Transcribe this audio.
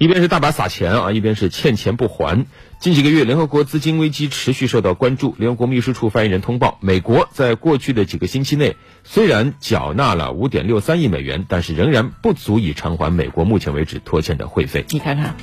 一边是大把撒钱啊一边是欠钱不还。近几个月联合国资金危机持续受到关注联合国秘书处发言人通报美国在过去的几个星期内虽然缴纳了五点六三亿美元但是仍然不足以偿还美国目前为止拖欠的会费。你看看。